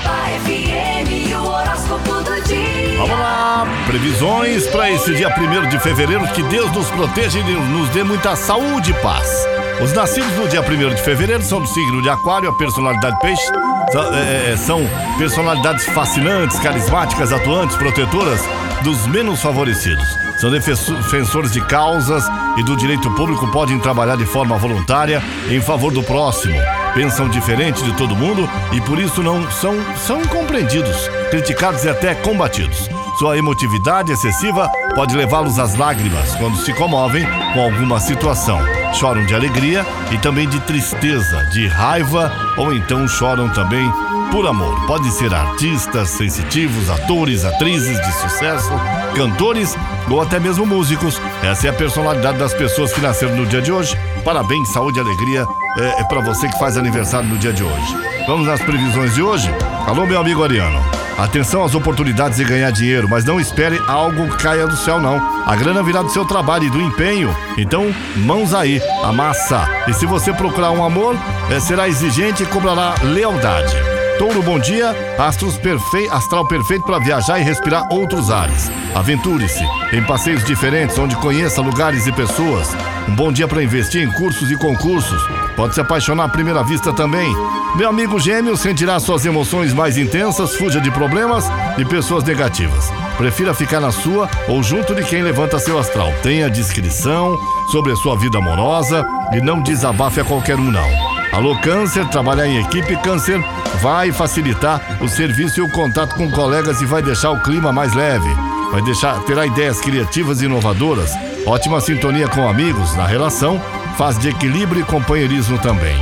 FM, o horóscopo do dia. Vamos lá, previsões para esse dia 1 de fevereiro. Que Deus nos proteja e nos dê muita saúde e paz. Os nascidos no dia 1 de fevereiro são do signo de Aquário, a personalidade peixe. São, é, é, são personalidades fascinantes, carismáticas, atuantes, protetoras dos menos favorecidos. São defensores de causas e do direito público, podem trabalhar de forma voluntária em favor do próximo. Pensam diferente de todo mundo e por isso não são, são incompreendidos, criticados e até combatidos. Sua emotividade excessiva pode levá-los às lágrimas quando se comovem com alguma situação choram de alegria e também de tristeza, de raiva ou então choram também por amor. Podem ser artistas, sensitivos, atores, atrizes de sucesso, cantores ou até mesmo músicos. Essa é a personalidade das pessoas que nasceram no dia de hoje. Parabéns, saúde e alegria é, é para você que faz aniversário no dia de hoje. Vamos nas previsões de hoje? Alô, meu amigo Ariano. Atenção às oportunidades de ganhar dinheiro, mas não espere algo caia do céu, não. A grana virá do seu trabalho e do empenho. Então, mãos aí, amassa. E se você procurar um amor, é, será exigente e cobrará lealdade. Touro, bom dia. Astros perfeito, astral perfeito para viajar e respirar outros ares. Aventure-se em passeios diferentes onde conheça lugares e pessoas. Um bom dia para investir em cursos e concursos. Pode se apaixonar à primeira vista também. Meu amigo gêmeo sentirá suas emoções mais intensas, fuja de problemas e pessoas negativas. Prefira ficar na sua ou junto de quem levanta seu astral. Tenha discrição sobre a sua vida amorosa e não desabafe a qualquer um, não. Alô, Câncer, trabalhar em equipe, Câncer vai facilitar o serviço e o contato com colegas e vai deixar o clima mais leve. Vai deixar, terá ideias criativas e inovadoras, ótima sintonia com amigos na relação, faz de equilíbrio e companheirismo também.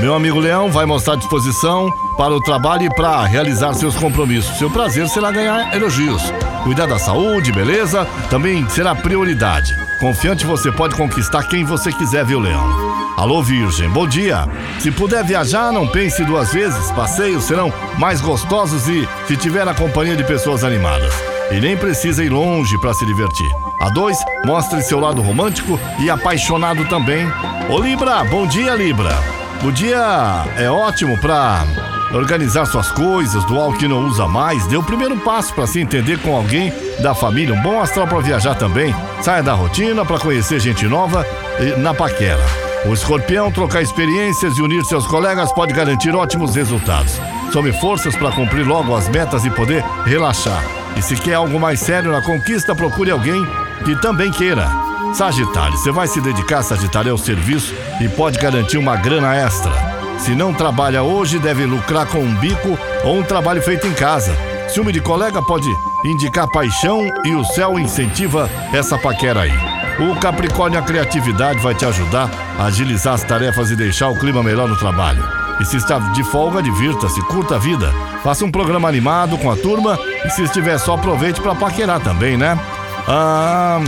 Meu amigo Leão vai mostrar disposição para o trabalho e para realizar seus compromissos. Seu prazer será ganhar elogios. Cuidar da saúde, beleza? Também será prioridade. Confiante você pode conquistar quem você quiser, viu, Leão? Alô, Virgem, bom dia. Se puder viajar, não pense duas vezes. Passeios serão mais gostosos e se tiver a companhia de pessoas animadas. E nem precisa ir longe para se divertir. A dois, mostre seu lado romântico e apaixonado também. Ô Libra, bom dia, Libra. O dia é ótimo para organizar suas coisas, doar o que não usa mais. Dê o primeiro passo para se entender com alguém da família. Um bom astral para viajar também. Saia da rotina para conhecer gente nova na paquera. O escorpião trocar experiências e unir seus colegas pode garantir ótimos resultados. Some forças para cumprir logo as metas e poder relaxar. E se quer algo mais sério na conquista, procure alguém que também queira. Sagitário, você vai se dedicar, Sagitário, ao serviço e pode garantir uma grana extra. Se não trabalha hoje, deve lucrar com um bico ou um trabalho feito em casa. Ciúme de colega pode indicar paixão e o céu incentiva essa paquera aí. O Capricórnio, a criatividade vai te ajudar a agilizar as tarefas e deixar o clima melhor no trabalho. E se está de folga, divirta-se, curta a vida. Faça um programa animado com a turma e se estiver só, aproveite para paquerar também, né? Ah,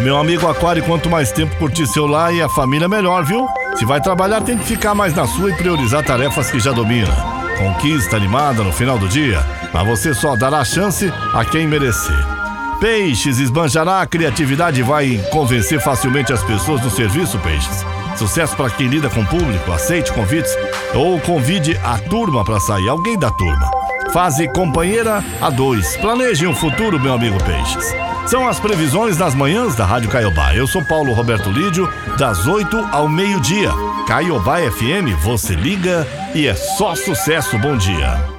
meu amigo Aquário, quanto mais tempo curtir seu lar e a família, melhor, viu? Se vai trabalhar, tem que ficar mais na sua e priorizar tarefas que já domina. Conquista animada no final do dia, mas você só dará chance a quem merecer. Peixes, esbanjará a criatividade e vai convencer facilmente as pessoas do serviço, Peixes. Sucesso para quem lida com o público, aceite convites ou convide a turma para sair, alguém da turma. Fase companheira a dois. Planeje um futuro, meu amigo Peixes. São as previsões das manhãs da Rádio Caiobá. Eu sou Paulo Roberto Lídio, das 8 ao meio-dia. Caiobá FM, você liga e é só sucesso. Bom dia.